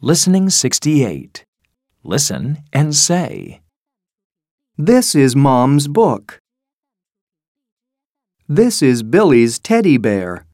Listening 68. Listen and say. This is Mom's book. This is Billy's teddy bear.